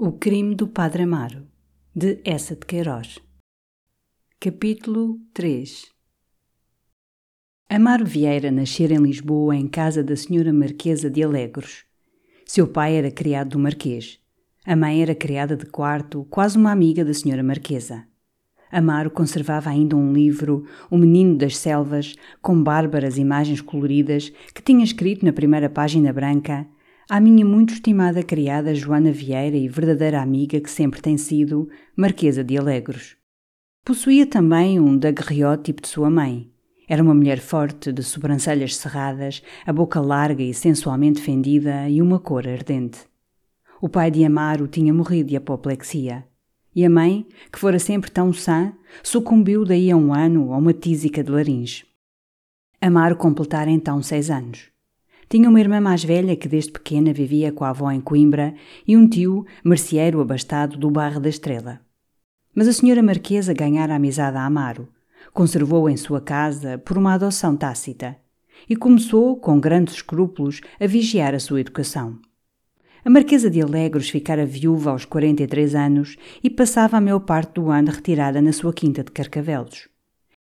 O crime do Padre Amaro, de Essa de Queiroz. Capítulo 3 Amaro Vieira nascera em Lisboa em casa da senhora Marquesa de Alegros. Seu pai era criado do Marquês. A mãe era criada de quarto, quase uma amiga da senhora Marquesa. Amaro conservava ainda um livro, O Menino das Selvas, com bárbaras imagens coloridas, que tinha escrito na primeira página branca à minha muito estimada criada Joana Vieira e verdadeira amiga que sempre tem sido, Marquesa de Alegros. Possuía também um daguerreótipo de sua mãe. Era uma mulher forte, de sobrancelhas cerradas, a boca larga e sensualmente fendida e uma cor ardente. O pai de Amaro tinha morrido de apoplexia. E a mãe, que fora sempre tão sã, sucumbiu daí a um ano a uma tísica de laringe. Amaro completara então seis anos. Tinha uma irmã mais velha que desde pequena vivia com a avó em Coimbra e um tio, merceeiro abastado do Barro da Estrela. Mas a senhora Marquesa ganhara amizade a Amaro, conservou-o em sua casa por uma adoção tácita e começou, com grandes escrúpulos, a vigiar a sua educação. A Marquesa de Alegros ficara viúva aos 43 anos e passava a maior parte do ano retirada na sua quinta de Carcavelos.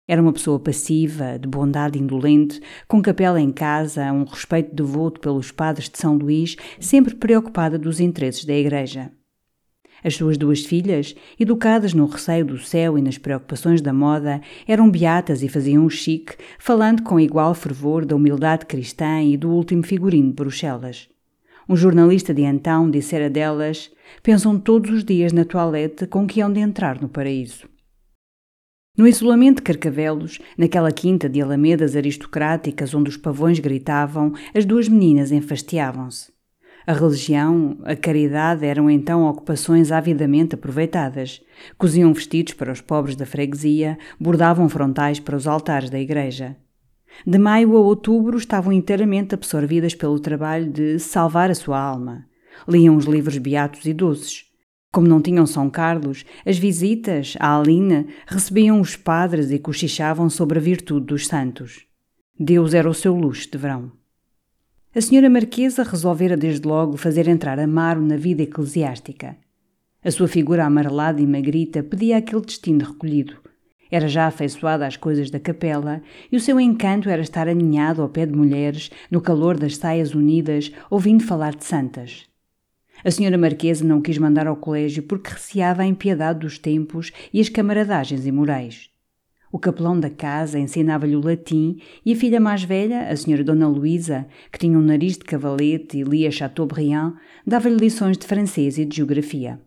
Era uma pessoa passiva, de bondade indolente, com capela em casa, um respeito devoto pelos padres de São Luís, sempre preocupada dos interesses da Igreja. As suas duas filhas, educadas no receio do céu e nas preocupações da moda, eram beatas e faziam o chique, falando com igual fervor da humildade cristã e do último figurino de Bruxelas. Um jornalista de então dissera delas: pensam todos os dias na toilette com que hão de entrar no paraíso. No isolamento de Carcavelos, naquela quinta de alamedas aristocráticas onde os pavões gritavam, as duas meninas enfastiavam-se. A religião, a caridade eram então ocupações avidamente aproveitadas. Coziam vestidos para os pobres da freguesia, bordavam frontais para os altares da igreja. De maio a outubro estavam inteiramente absorvidas pelo trabalho de salvar a sua alma. Liam os livros beatos e doces, como não tinham São Carlos, as visitas à Alina recebiam os padres e cochichavam sobre a virtude dos santos. Deus era o seu luxo de verão. A senhora Marquesa resolvera desde logo fazer entrar Amaro na vida eclesiástica. A sua figura amarelada e magrita pedia aquele destino recolhido. Era já afeiçoada às coisas da capela e o seu encanto era estar aninhado ao pé de mulheres, no calor das saias unidas, ouvindo falar de santas. A senhora Marquesa não quis mandar ao colégio porque receava a impiedade dos tempos e as camaradagens imorais. O capelão da casa ensinava-lhe o latim e a filha mais velha, a senhora Dona Luísa, que tinha um nariz de cavalete e lia Chateaubriand, dava-lhe lições de francês e de geografia.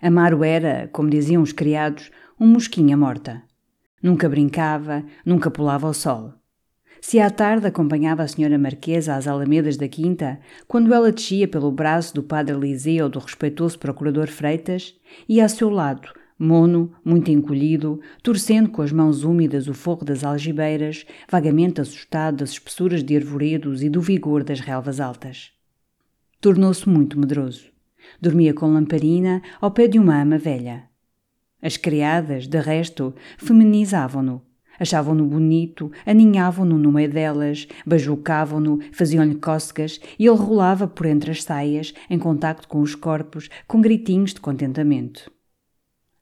Amaro era, como diziam os criados, um mosquinha morta. Nunca brincava, nunca pulava ao sol. Se à tarde acompanhava a senhora Marquesa às alamedas da quinta, quando ela descia pelo braço do padre Liseu ou do respeitoso procurador Freitas, ia a seu lado, mono, muito encolhido, torcendo com as mãos úmidas o forro das algibeiras, vagamente assustado das espessuras de arvoredos e do vigor das relvas altas. Tornou-se muito medroso. Dormia com lamparina ao pé de uma ama velha. As criadas, de resto, feminizavam-no, Achavam-no bonito, aninhavam-no no meio delas, bajucavam-no, faziam-lhe cócegas e ele rolava por entre as saias, em contacto com os corpos, com gritinhos de contentamento.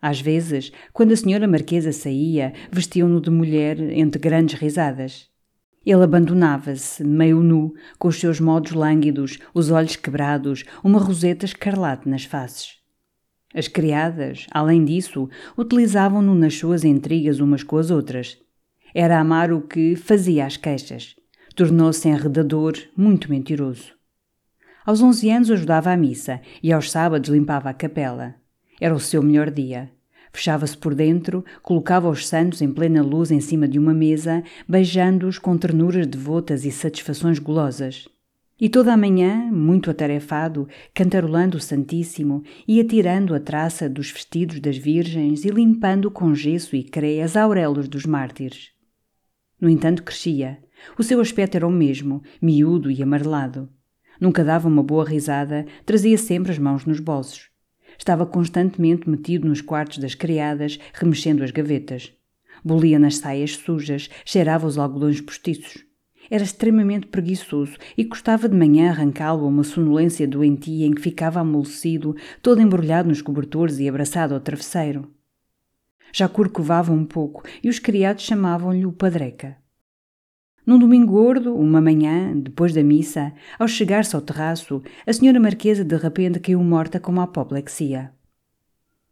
Às vezes, quando a senhora Marquesa saía, vestiam-no de mulher entre grandes risadas. Ele abandonava-se, meio nu, com os seus modos lânguidos, os olhos quebrados, uma roseta escarlate nas faces. As criadas, além disso, utilizavam-no nas suas intrigas umas com as outras. Era amar o que fazia as queixas. Tornou-se enredador, muito mentiroso. Aos onze anos ajudava à missa e aos sábados limpava a capela. Era o seu melhor dia. Fechava-se por dentro, colocava os santos em plena luz em cima de uma mesa, beijando-os com ternuras devotas e satisfações golosas. E toda a manhã, muito atarefado, cantarolando o Santíssimo, ia tirando a traça dos vestidos das virgens e limpando com gesso e crê as auréolas dos mártires. No entanto, crescia. O seu aspecto era o mesmo, miúdo e amarelado. Nunca dava uma boa risada, trazia sempre as mãos nos bolsos. Estava constantemente metido nos quartos das criadas, remexendo as gavetas. Bolia nas saias sujas, cheirava os algodões postiços. Era extremamente preguiçoso e gostava de manhã arrancá-lo a uma sonolência doentia em que ficava amolecido, todo embrulhado nos cobertores e abraçado ao travesseiro. Já corcovava um pouco e os criados chamavam-lhe o Padreca. Num domingo gordo, uma manhã, depois da missa, ao chegar-se ao terraço, a senhora Marquesa de repente caiu morta com uma apoplexia.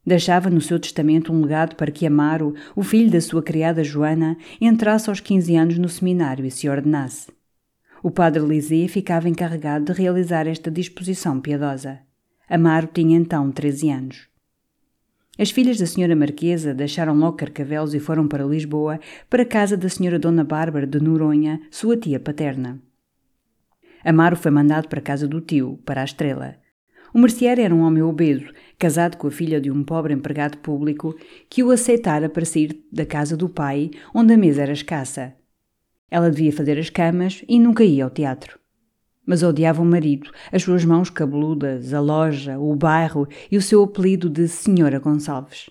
Deixava no seu testamento um legado para que Amaro, o filho da sua criada Joana, entrasse aos 15 anos no seminário e se ordenasse. O padre Lisée ficava encarregado de realizar esta disposição piedosa. Amaro tinha então 13 anos. As filhas da senhora Marquesa deixaram logo Carcavelos e foram para Lisboa, para a casa da senhora Dona Bárbara de Noronha, sua tia paterna. Amaro foi mandado para a casa do tio, para a Estrela. O merceário era um homem obeso, casado com a filha de um pobre empregado público, que o aceitara para sair da casa do pai, onde a mesa era escassa. Ela devia fazer as camas e nunca ia ao teatro mas odiava o marido, as suas mãos cabeludas, a loja, o bairro e o seu apelido de Senhora Gonçalves.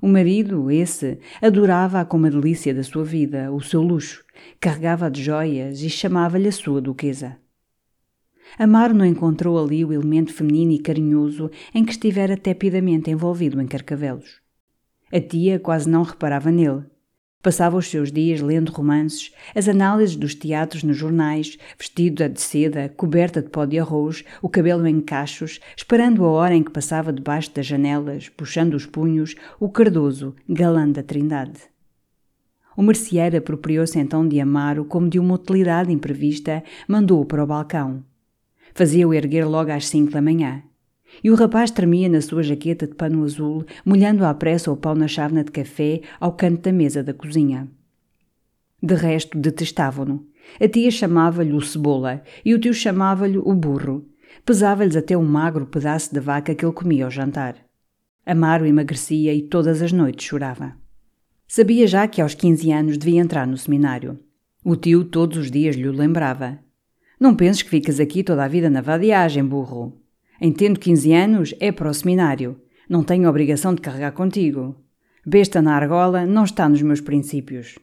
O marido, esse, adorava-a como a delícia da sua vida, o seu luxo, carregava-a de joias e chamava-lhe a sua duquesa. Amaro não encontrou ali o elemento feminino e carinhoso em que estivera tepidamente envolvido em carcavelos. A tia quase não reparava nele, Passava os seus dias lendo romances, as análises dos teatros nos jornais, vestido de seda, coberta de pó de arroz, o cabelo em cachos, esperando a hora em que passava debaixo das janelas, puxando os punhos, o Cardoso, galã da Trindade. O merceeiro apropriou-se então de Amaro como de uma utilidade imprevista, mandou-o para o balcão. Fazia-o erguer logo às cinco da manhã. E o rapaz tremia na sua jaqueta de pano azul, molhando à pressa o pau na chávena de café ao canto da mesa da cozinha. De resto, detestavam-no. A tia chamava-lhe o cebola e o tio chamava-lhe o burro. Pesava-lhes até um magro pedaço de vaca que ele comia ao jantar. Amaro emagrecia e todas as noites chorava. Sabia já que aos 15 anos devia entrar no seminário. O tio todos os dias lhe o lembrava. Não penses que ficas aqui toda a vida na vadiagem, burro. Em tendo 15 anos, é para o seminário. Não tenho obrigação de carregar contigo. Besta na argola não está nos meus princípios.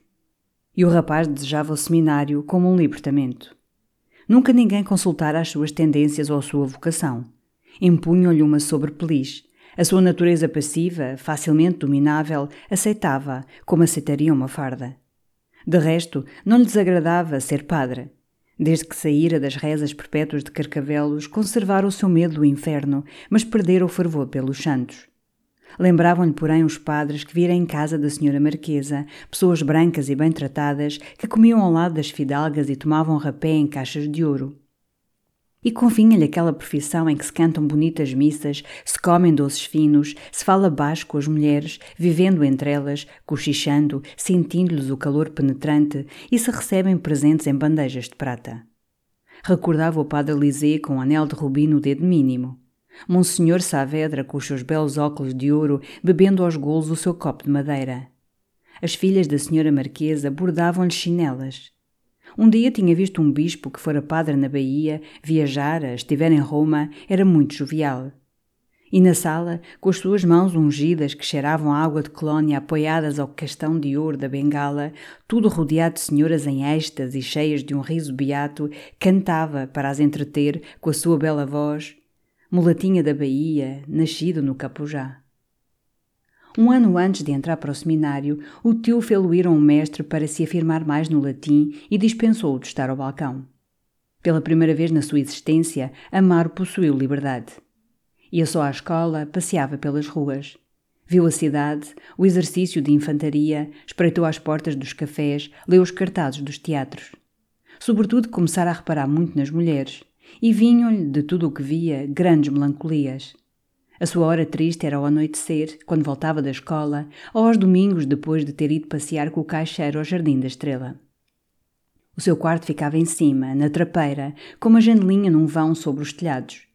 E o rapaz desejava o seminário como um libertamento. Nunca ninguém consultara as suas tendências ou a sua vocação. Impunham-lhe uma sobrepeliz. A sua natureza passiva, facilmente dominável, aceitava, como aceitaria uma farda. De resto, não lhe desagradava ser padre. Desde que saíra das rezas perpétuas de Carcavelos, conservara o seu medo do inferno, mas perdera o fervor pelos santos. Lembravam-lhe, porém, os padres que viram em casa da senhora Marquesa, pessoas brancas e bem tratadas, que comiam ao lado das fidalgas e tomavam rapé em caixas de ouro. E convinha-lhe aquela profissão em que se cantam bonitas missas, se comem doces finos, se fala baixo com as mulheres, vivendo entre elas, cochichando, sentindo-lhes o calor penetrante e se recebem presentes em bandejas de prata. Recordava o padre Lisée com um anel de rubi no dedo mínimo. Monsenhor Saavedra, com os seus belos óculos de ouro, bebendo aos golos o seu copo de madeira. As filhas da senhora Marquesa bordavam-lhe chinelas. Um dia tinha visto um bispo que fora padre na Bahia, viajara, estivera em Roma, era muito jovial. E na sala, com as suas mãos ungidas que cheiravam água de colónia apoiadas ao castão de ouro da bengala, tudo rodeado de senhoras em êxtase e cheias de um riso beato, cantava, para as entreter, com a sua bela voz, mulatinha da Bahia, nascido no Capujá. Um ano antes de entrar para o seminário, o tio fê-lo ir a um mestre para se afirmar mais no latim e dispensou-o de estar ao balcão. Pela primeira vez na sua existência, Amaro possuiu liberdade. Ia só à escola, passeava pelas ruas. Viu a cidade, o exercício de infantaria, espreitou às portas dos cafés, leu os cartazes dos teatros. Sobretudo começara a reparar muito nas mulheres, e vinham-lhe, de tudo o que via, grandes melancolias. A sua hora triste era ao anoitecer, quando voltava da escola, ou aos domingos depois de ter ido passear com o caixeiro ao Jardim da Estrela. O seu quarto ficava em cima, na trapeira, com uma janelinha num vão sobre os telhados.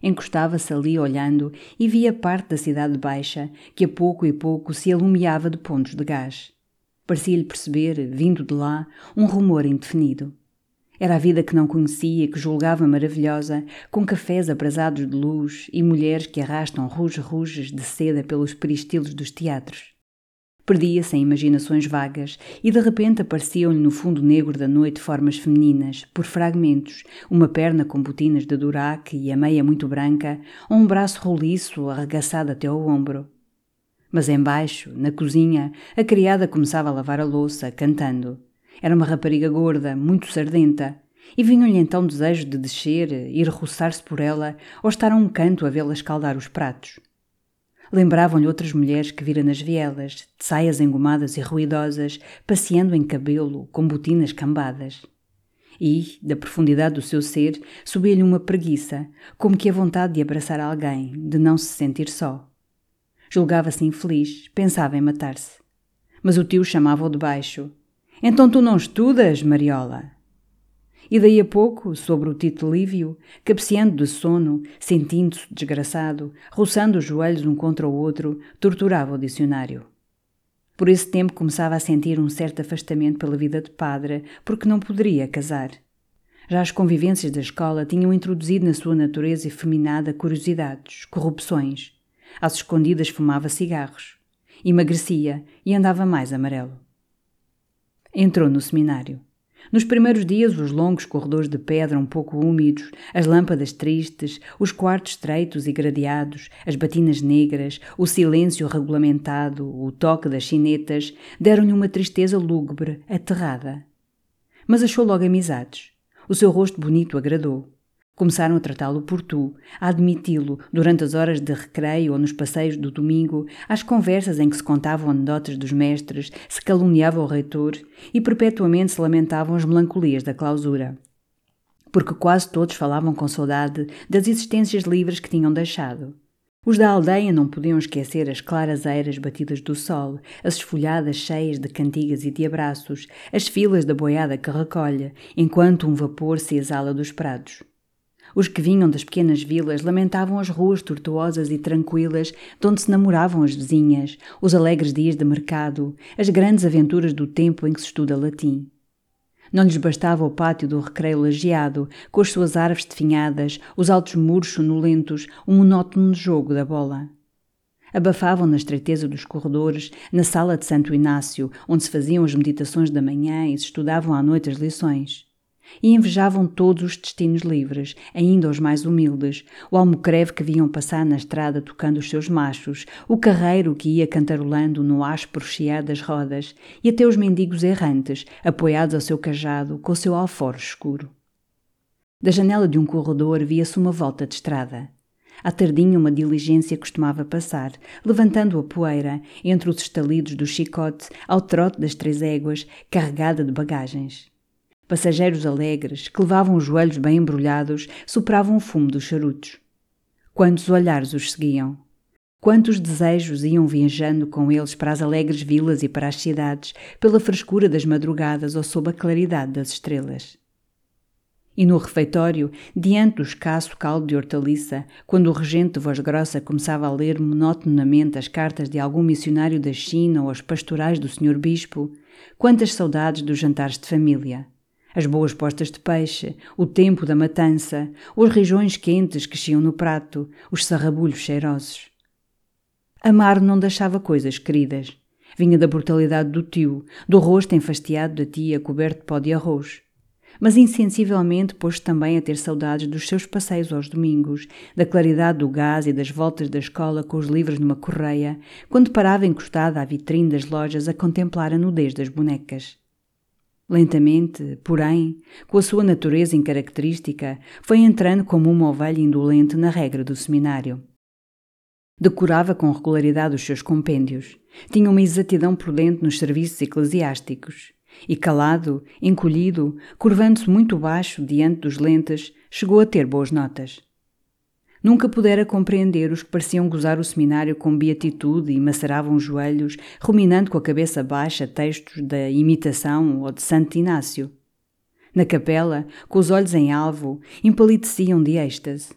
Encostava-se ali olhando e via parte da cidade baixa, que a pouco e pouco se alumiava de pontos de gás. Parecia-lhe perceber, vindo de lá, um rumor indefinido. Era a vida que não conhecia que julgava maravilhosa, com cafés abrasados de luz e mulheres que arrastam ruge-ruges de seda pelos peristilos dos teatros. Perdia-se em imaginações vagas e de repente apareciam-lhe no fundo negro da noite formas femininas, por fragmentos, uma perna com botinas de duraque e a meia muito branca, ou um braço roliço arregaçado até ao ombro. Mas embaixo, na cozinha, a criada começava a lavar a louça, cantando. Era uma rapariga gorda, muito sardenta, e vinha-lhe então desejo de descer, ir roçar-se por ela ou estar a um canto a vê-la escaldar os pratos. Lembravam-lhe outras mulheres que vira nas vielas, de saias engomadas e ruidosas, passeando em cabelo, com botinas cambadas. E, da profundidade do seu ser, subia-lhe uma preguiça, como que a vontade de abraçar alguém, de não se sentir só. Julgava-se infeliz, pensava em matar-se. Mas o tio chamava-o de baixo. Então tu não estudas, Mariola? E daí a pouco, sobre o Tito Lívio, cabeceando de sono, sentindo-se desgraçado, roçando os joelhos um contra o outro, torturava o dicionário. Por esse tempo começava a sentir um certo afastamento pela vida de padre, porque não poderia casar. Já as convivências da escola tinham introduzido na sua natureza efeminada curiosidades, corrupções. Às escondidas fumava cigarros. Emagrecia e andava mais amarelo. Entrou no seminário. Nos primeiros dias, os longos corredores de pedra um pouco úmidos, as lâmpadas tristes, os quartos estreitos e gradeados, as batinas negras, o silêncio regulamentado, o toque das chinetas, deram-lhe uma tristeza lúgubre, aterrada. Mas achou logo amizades. O seu rosto bonito agradou. Começaram a tratá-lo por tu, a admiti-lo durante as horas de recreio ou nos passeios do domingo, às conversas em que se contavam anedotas dos mestres, se caluniava o reitor e perpetuamente se lamentavam as melancolias da clausura. Porque quase todos falavam com saudade das existências livres que tinham deixado. Os da aldeia não podiam esquecer as claras eiras batidas do sol, as esfolhadas cheias de cantigas e de abraços, as filas da boiada que recolhe, enquanto um vapor se exala dos prados. Os que vinham das pequenas vilas lamentavam as ruas tortuosas e tranquilas de onde se namoravam as vizinhas, os alegres dias de mercado, as grandes aventuras do tempo em que se estuda latim. Não lhes bastava o pátio do recreio lajeado, com as suas árvores definhadas, os altos muros sonolentos, o monótono jogo da bola. Abafavam na estreiteza dos corredores, na sala de Santo Inácio, onde se faziam as meditações da manhã e se estudavam à noite as lições e invejavam todos os destinos livres, ainda os mais humildes, o almocreve que viam passar na estrada tocando os seus machos, o carreiro que ia cantarolando no áspero chiar das rodas, e até os mendigos errantes, apoiados ao seu cajado, com o seu alforje escuro. Da janela de um corredor via-se uma volta de estrada. À tardinha uma diligência costumava passar, levantando a poeira, entre os estalidos do chicote, ao trote das três éguas, carregada de bagagens. Passageiros alegres, que levavam os joelhos bem embrulhados, sopravam o fumo dos charutos. Quantos olhares os seguiam? Quantos desejos iam viajando com eles para as alegres vilas e para as cidades, pela frescura das madrugadas ou sob a claridade das estrelas? E no refeitório, diante do escasso caldo de hortaliça, quando o regente de voz grossa começava a ler monotonamente as cartas de algum missionário da China ou as pastorais do senhor bispo, quantas saudades dos jantares de família! As boas postas de peixe, o tempo da matança, os regiões quentes que chiam no prato, os sarrabulhos cheirosos. Amar não deixava coisas queridas. Vinha da brutalidade do tio, do rosto enfastiado da tia coberto de pó de arroz. Mas insensivelmente pôs também a ter saudades dos seus passeios aos domingos, da claridade do gás e das voltas da escola com os livros numa correia, quando parava encostada à vitrine das lojas a contemplar a nudez das bonecas. Lentamente, porém, com a sua natureza incaracterística, foi entrando como uma ovelha indolente na regra do seminário. Decorava com regularidade os seus compêndios, tinha uma exatidão prudente nos serviços eclesiásticos, e calado, encolhido, curvando-se muito baixo diante dos lentes, chegou a ter boas notas. Nunca pudera compreender os que pareciam gozar o seminário com beatitude e maceravam os joelhos, ruminando com a cabeça baixa textos da imitação ou de Santo Inácio. Na capela, com os olhos em alvo, empalideciam de êxtase.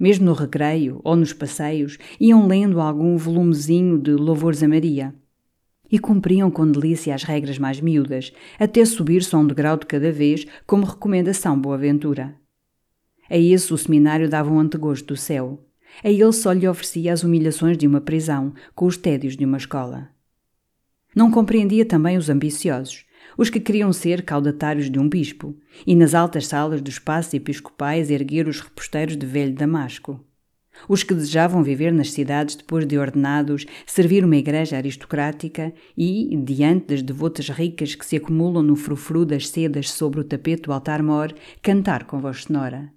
Mesmo no recreio ou nos passeios, iam lendo algum volumezinho de louvores a Maria. E cumpriam com delícia as regras mais miúdas, até subir só um degrau de cada vez, como recomendação Boaventura. A esse o seminário dava um antegosto do céu. A ele só lhe oferecia as humilhações de uma prisão, com os tédios de uma escola. Não compreendia também os ambiciosos, os que queriam ser caudatários de um bispo, e nas altas salas dos espaços episcopais erguer os reposteiros de velho Damasco. Os que desejavam viver nas cidades depois de ordenados, servir uma igreja aristocrática e, diante das devotas ricas que se acumulam no frufru das sedas sobre o tapete do altar-mor, cantar com voz sonora.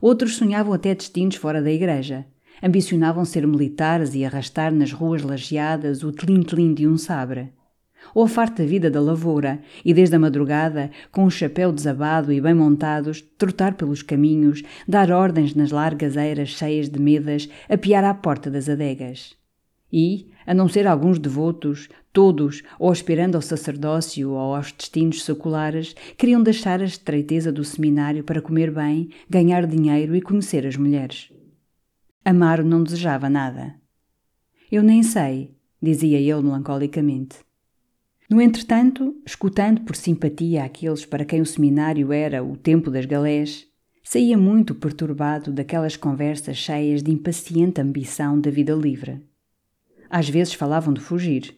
Outros sonhavam até destinos fora da igreja. Ambicionavam ser militares e arrastar nas ruas lajeadas o tlim-tlim de um sabre ou a farta vida da lavoura, e desde a madrugada, com o chapéu desabado e bem montados, trotar pelos caminhos, dar ordens nas largas eiras cheias de medas, apiar à porta das adegas. E, a não ser alguns devotos, todos, ou aspirando ao sacerdócio ou aos destinos seculares, queriam deixar a estreiteza do seminário para comer bem, ganhar dinheiro e conhecer as mulheres. Amaro não desejava nada. Eu nem sei, dizia ele melancolicamente. No entretanto, escutando por simpatia aqueles para quem o seminário era o tempo das galés, saía muito perturbado daquelas conversas cheias de impaciente ambição da vida livre. Às vezes falavam de fugir.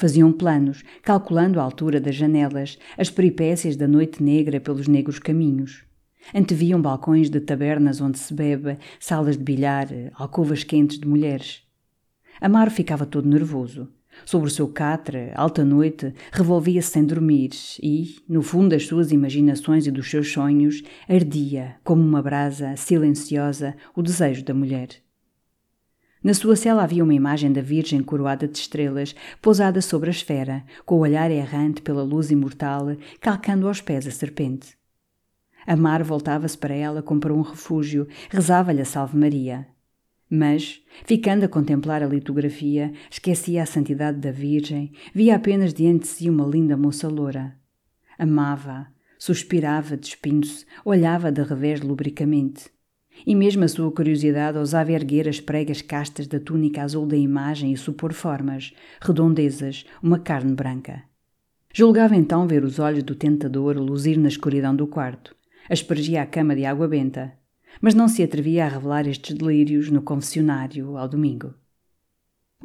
Faziam planos, calculando a altura das janelas, as peripécias da noite negra pelos negros caminhos. Anteviam balcões de tabernas onde se bebe, salas de bilhar, alcovas quentes de mulheres. Amaro ficava todo nervoso. Sobre o seu catre, alta noite, revolvia-se sem dormir e, no fundo das suas imaginações e dos seus sonhos, ardia, como uma brasa silenciosa, o desejo da mulher. Na sua cela havia uma imagem da Virgem coroada de estrelas, pousada sobre a esfera, com o olhar errante pela luz imortal, calcando aos pés a serpente. Amar voltava-se para ela como para um refúgio, rezava-lhe a Salve Maria. Mas, ficando a contemplar a litografia, esquecia a santidade da Virgem, via apenas diante de si uma linda moça loura. Amava, suspirava despindo-se, olhava de revés lubricamente. E mesmo a sua curiosidade ousava erguer as pregas castas da túnica azul da imagem e supor formas, redondezas, uma carne branca. Julgava então ver os olhos do tentador luzir na escuridão do quarto. Aspergia a cama de água benta, mas não se atrevia a revelar estes delírios no confessionário ao domingo.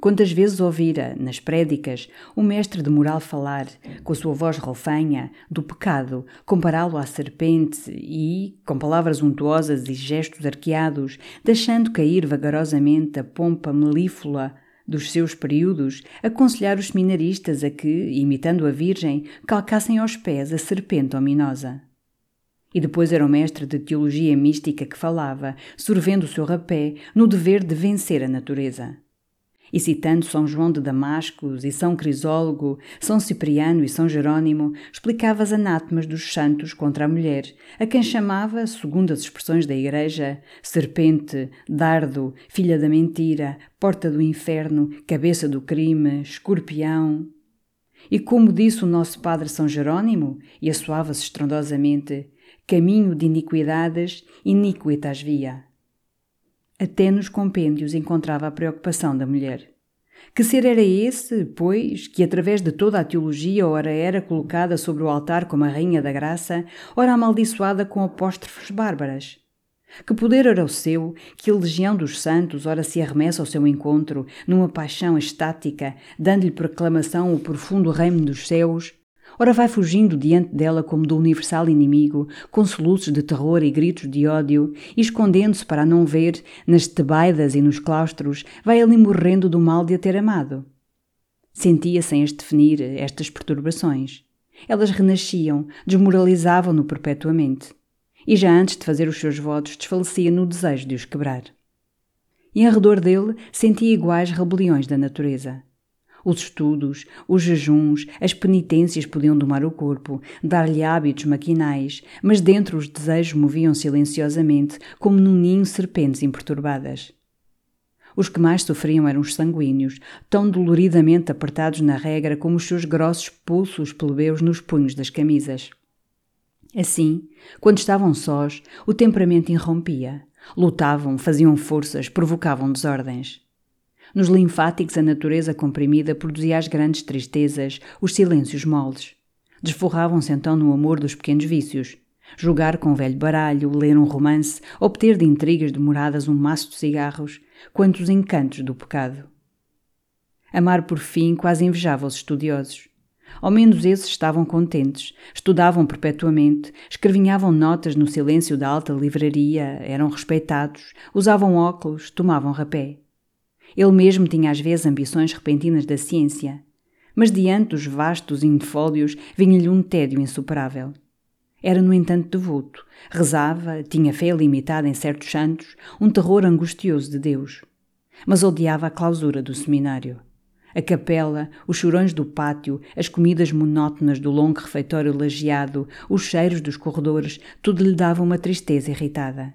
Quantas vezes ouvira, nas prédicas, o mestre de moral falar, com a sua voz rofanha, do pecado, compará-lo à serpente e, com palavras untuosas e gestos arqueados, deixando cair vagarosamente a pompa melíflua dos seus períodos, aconselhar os seminaristas a que, imitando a Virgem, calcassem aos pés a serpente ominosa. E depois era o mestre de teologia mística que falava, sorvendo o seu rapé, no dever de vencer a natureza. E citando São João de Damascus e São Crisólogo, São Cipriano e São Jerônimo, explicava as anátemas dos santos contra a mulher, a quem chamava, segundo as expressões da Igreja, serpente, dardo, filha da mentira, porta do inferno, cabeça do crime, escorpião. E como disse o nosso padre São Jerônimo, e assoava-se estrondosamente, caminho de iniquidades, iniquitas via. Até nos compêndios encontrava a preocupação da mulher. Que ser era esse, pois, que através de toda a teologia ora era colocada sobre o altar como a rainha da graça, ora amaldiçoada com apóstrofes bárbaras? Que poder era o seu, que a legião dos santos ora se arremessa ao seu encontro, numa paixão estática, dando-lhe proclamação o profundo reino dos céus, Ora vai fugindo diante dela como do universal inimigo, com soluços de terror e gritos de ódio, e escondendo-se para não ver, nas tebaidas e nos claustros, vai ali morrendo do mal de a ter amado. Sentia sem as definir estas perturbações. Elas renasciam, desmoralizavam-no perpetuamente. E já antes de fazer os seus votos, desfalecia no desejo de os quebrar. E em redor dele sentia iguais rebeliões da natureza. Os estudos, os jejuns, as penitências podiam domar o corpo, dar-lhe hábitos maquinais, mas dentro os desejos moviam silenciosamente, como num ninho serpentes imperturbadas. Os que mais sofriam eram os sanguíneos, tão doloridamente apertados na regra como os seus grossos pulsos plebeus nos punhos das camisas. Assim, quando estavam sós, o temperamento irrompia. Lutavam, faziam forças, provocavam desordens. Nos linfáticos, a natureza comprimida produzia as grandes tristezas, os silêncios moles. Desforravam-se então no amor dos pequenos vícios. Jogar com o velho baralho, ler um romance, obter de intrigas demoradas um maço de cigarros, quantos encantos do pecado. Amaro, por fim, quase invejava os estudiosos. Ao menos esses estavam contentes, estudavam perpetuamente, escrevinhavam notas no silêncio da alta livraria, eram respeitados, usavam óculos, tomavam rapé. Ele mesmo tinha às vezes ambições repentinas da ciência, mas diante dos vastos infólios vinha-lhe um tédio insuperável. Era, no entanto, devoto, rezava, tinha fé limitada em certos santos, um terror angustioso de Deus. Mas odiava a clausura do seminário. A capela, os chorões do pátio, as comidas monótonas do longo refeitório lajeado, os cheiros dos corredores, tudo lhe dava uma tristeza irritada.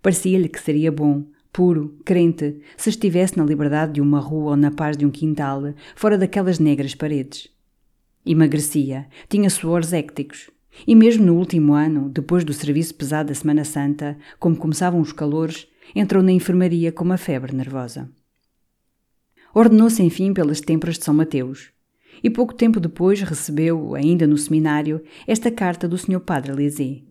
Parecia-lhe que seria bom, puro, crente, se estivesse na liberdade de uma rua ou na paz de um quintal, fora daquelas negras paredes. Emagrecia, tinha suores écticos. E mesmo no último ano, depois do serviço pesado da Semana Santa, como começavam os calores, entrou na enfermaria com uma febre nervosa. Ordenou-se, enfim, pelas têmporas de São Mateus. E pouco tempo depois recebeu, ainda no seminário, esta carta do Sr. Padre Lisée.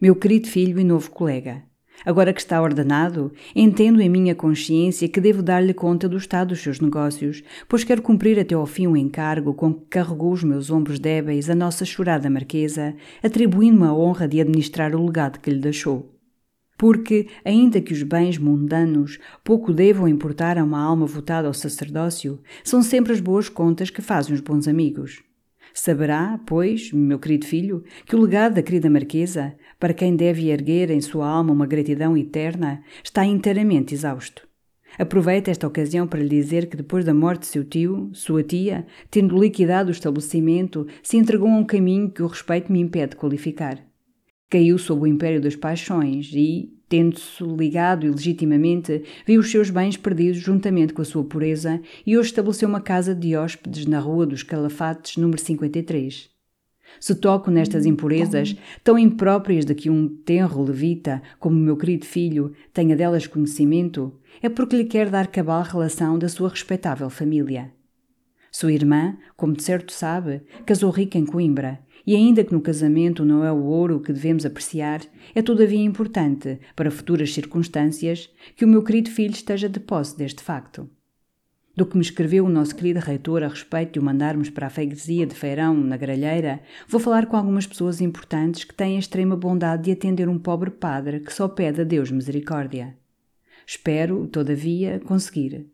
Meu querido filho e novo colega, agora que está ordenado, entendo em minha consciência que devo dar-lhe conta do estado dos seus negócios, pois quero cumprir até ao fim o encargo com que carregou os meus ombros débeis a nossa chorada marquesa, atribuindo-me a honra de administrar o legado que lhe deixou porque, ainda que os bens mundanos pouco devam importar a uma alma votada ao sacerdócio, são sempre as boas contas que fazem os bons amigos. Saberá, pois, meu querido filho, que o legado da querida Marquesa, para quem deve erguer em sua alma uma gratidão eterna, está inteiramente exausto. Aproveita esta ocasião para lhe dizer que depois da morte de seu tio, sua tia, tendo liquidado o estabelecimento, se entregou a um caminho que o respeito me impede qualificar. Caiu sob o império das paixões e, tendo-se ligado ilegitimamente, viu os seus bens perdidos juntamente com a sua pureza e hoje estabeleceu uma casa de hóspedes na Rua dos Calafates, número 53. Se toco nestas impurezas, tão impróprias de que um tenro levita, como o meu querido filho, tenha delas conhecimento, é porque lhe quer dar cabal relação da sua respeitável família. Sua irmã, como de certo sabe, casou rica em Coimbra e ainda que no casamento não é o ouro que devemos apreciar, é todavia importante, para futuras circunstâncias, que o meu querido filho esteja de posse deste facto. Do que me escreveu o nosso querido reitor a respeito de o mandarmos para a freguesia de Feirão, na Gralheira, vou falar com algumas pessoas importantes que têm a extrema bondade de atender um pobre padre que só pede a Deus misericórdia. Espero, todavia, conseguir.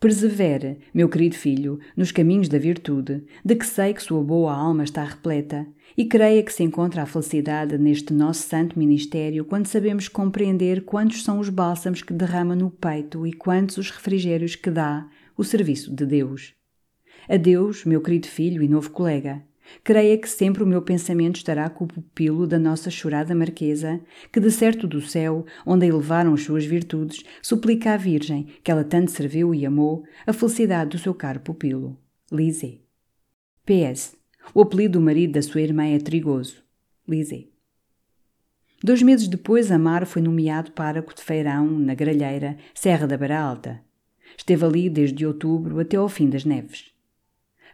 Persevere, meu querido filho, nos caminhos da virtude, de que sei que sua boa alma está repleta, e creia que se encontra a felicidade neste nosso santo ministério quando sabemos compreender quantos são os bálsamos que derrama no peito e quantos os refrigérios que dá o serviço de Deus. Adeus, meu querido filho e novo colega. Creia que sempre o meu pensamento estará com o pupilo da nossa chorada Marquesa, que de certo do céu, onde a elevaram as suas virtudes, suplica à Virgem, que ela tanto serviu e amou, a felicidade do seu caro pupilo. Lise. P.S. O apelido do marido da sua irmã é Trigoso. Lise. Dois meses depois, Amaro foi nomeado pároco de Feirão, na Gralheira, Serra da Beira Alta. Esteve ali desde outubro até ao fim das neves.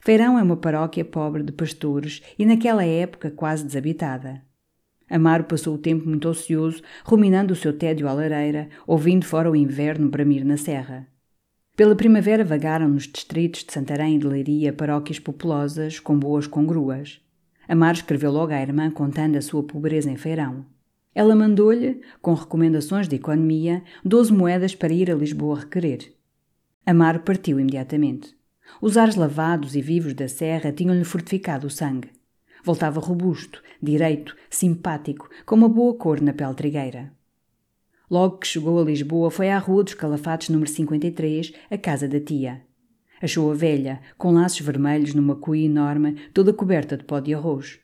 Feirão é uma paróquia pobre de pastores e naquela época quase desabitada. Amaro passou o tempo muito ocioso, ruminando o seu tédio à lareira, ouvindo fora o inverno bramir na serra. Pela primavera vagaram nos distritos de Santarém e de Leiria paróquias populosas, com boas congruas. Amaro escreveu logo à irmã contando a sua pobreza em Feirão. Ela mandou-lhe, com recomendações de economia, doze moedas para ir a Lisboa requerer. Amaro partiu imediatamente. Os ares lavados e vivos da serra tinham-lhe fortificado o sangue. Voltava robusto, direito, simpático, com uma boa cor na pele trigueira. Logo que chegou a Lisboa, foi à Rua dos Calafates, número 53, a casa da tia. Achou-a velha, com laços vermelhos numa cuia enorme, toda coberta de pó de arroz.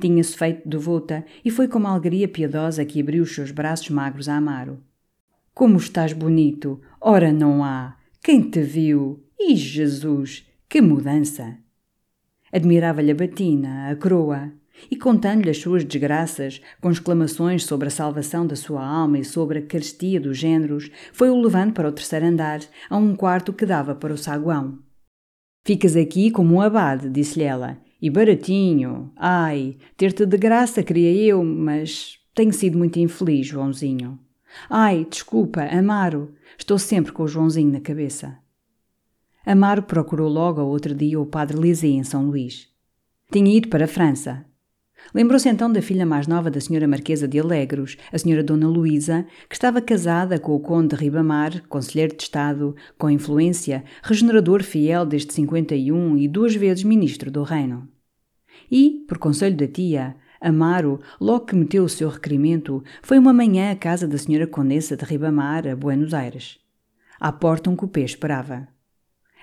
Tinha-se feito devota e foi com uma alegria piedosa que abriu os seus braços magros a Amaro. Como estás bonito! Ora não há! Quem te viu? E Jesus, que mudança! Admirava-lhe a batina, a coroa, e contando-lhe as suas desgraças, com exclamações sobre a salvação da sua alma e sobre a carestia dos géneros, foi-o levando para o terceiro andar, a um quarto que dava para o saguão. Ficas aqui como um abade, disse-lhe ela, e baratinho. Ai, ter-te de graça queria eu, mas tenho sido muito infeliz, Joãozinho. Ai, desculpa, Amaro, estou sempre com o Joãozinho na cabeça. Amaro procurou logo ao outro dia o padre Lisée em São Luís. Tinha ido para a França. Lembrou-se então da filha mais nova da senhora Marquesa de Alegros, a senhora Dona Luísa, que estava casada com o conde de Ribamar, conselheiro de Estado, com influência, regenerador fiel desde 51 e duas vezes ministro do reino. E, por conselho da tia, Amaro, logo que meteu o seu requerimento, foi uma manhã à casa da senhora Condessa de Ribamar, a Buenos Aires. À porta um cupê esperava.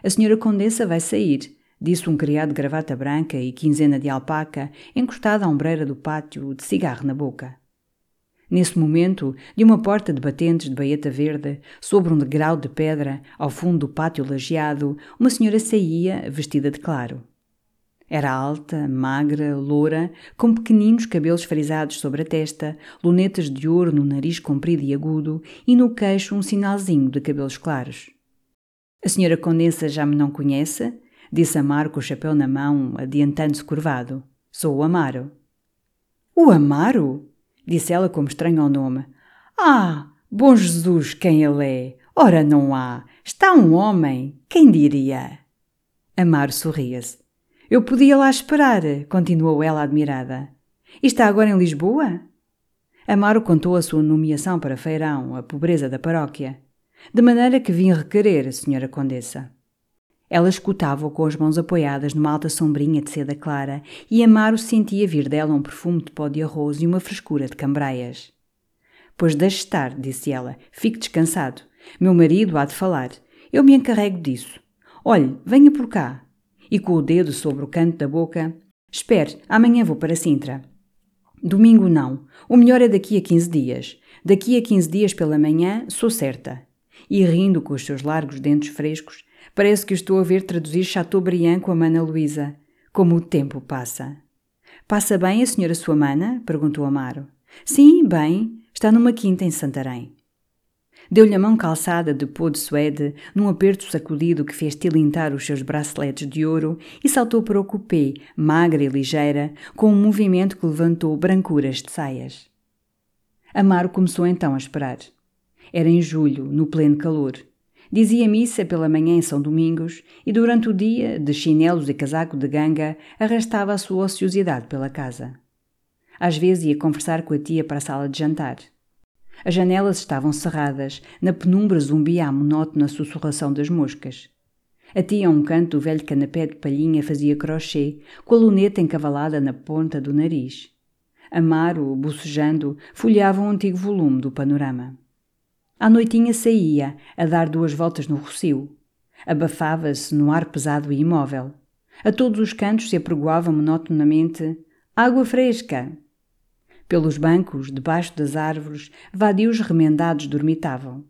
A senhora Condessa vai sair, disse um criado de gravata branca e quinzena de alpaca, encostado à ombreira do pátio, de cigarro na boca. Nesse momento, de uma porta de batentes de baeta verde, sobre um degrau de pedra, ao fundo do pátio lajeado, uma senhora saía, vestida de claro. Era alta, magra, loura, com pequeninos cabelos frisados sobre a testa, lunetas de ouro no nariz comprido e agudo e no queixo um sinalzinho de cabelos claros. A senhora Condessa já me não conhece? Disse Amaro com o chapéu na mão, adiantando-se curvado. Sou o Amaro. O Amaro? Disse ela como estranho ao nome. Ah, bom Jesus, quem ele é! Ora, não há! Está um homem! Quem diria? Amaro sorria-se. Eu podia lá esperar, continuou ela admirada. E está agora em Lisboa? Amaro contou a sua nomeação para feirão, a pobreza da paróquia de maneira que vim requerer a senhora condessa. Ela escutava-o com as mãos apoiadas numa alta sombrinha de seda clara e Amaro sentia vir dela um perfume de pó de arroz e uma frescura de cambraias. Pois deixe estar, disse ela, fique descansado. Meu marido há de falar. Eu me encarrego disso. Olhe, venha por cá. E com o dedo sobre o canto da boca, espere, amanhã vou para Sintra. Domingo não. O melhor é daqui a quinze dias. Daqui a quinze dias pela manhã, sou certa e rindo com os seus largos dentes frescos, parece que estou a ver traduzir Chateaubriand com a mana Luísa. Como o tempo passa. Passa bem a senhora sua mana? perguntou Amaro. Sim, bem. Está numa quinta em Santarém. Deu-lhe a mão calçada de pô de suede, num aperto sacudido que fez tilintar os seus braceletes de ouro, e saltou para o cupê, magra e ligeira, com um movimento que levantou brancuras de saias. Amaro começou então a esperar. Era em julho, no pleno calor. Dizia missa pela manhã em São Domingos e durante o dia, de chinelos e casaco de ganga, arrastava a sua ociosidade pela casa. Às vezes ia conversar com a tia para a sala de jantar. As janelas estavam cerradas, na penumbra zumbia a monótona sussurração das moscas. A tia, a um canto do velho canapé de palhinha, fazia crochê, com a luneta encavalada na ponta do nariz. Amaro, bocejando, folheava um antigo volume do panorama. À noitinha saía, a dar duas voltas no rocio. Abafava-se no ar pesado e imóvel. A todos os cantos se apregoava monotonamente água fresca. Pelos bancos, debaixo das árvores, vadios remendados dormitavam.